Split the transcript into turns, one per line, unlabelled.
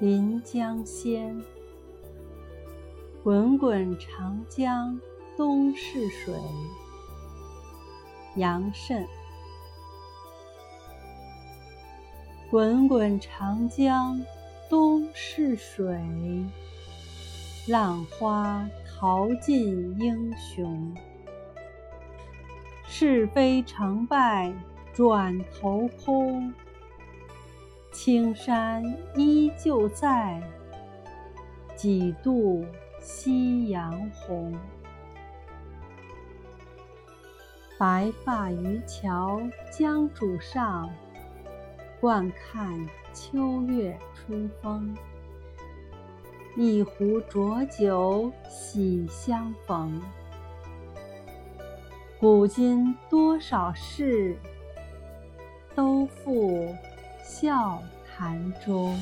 临江仙》滚滚长江东逝水，杨慎。滚滚长江东逝水，浪花淘尽英雄。是非成败转头空。青山依旧在，几度夕阳红。白发渔樵江渚上，惯看秋月春风。一壶浊酒喜相逢。古今多少事，都付笑盘中。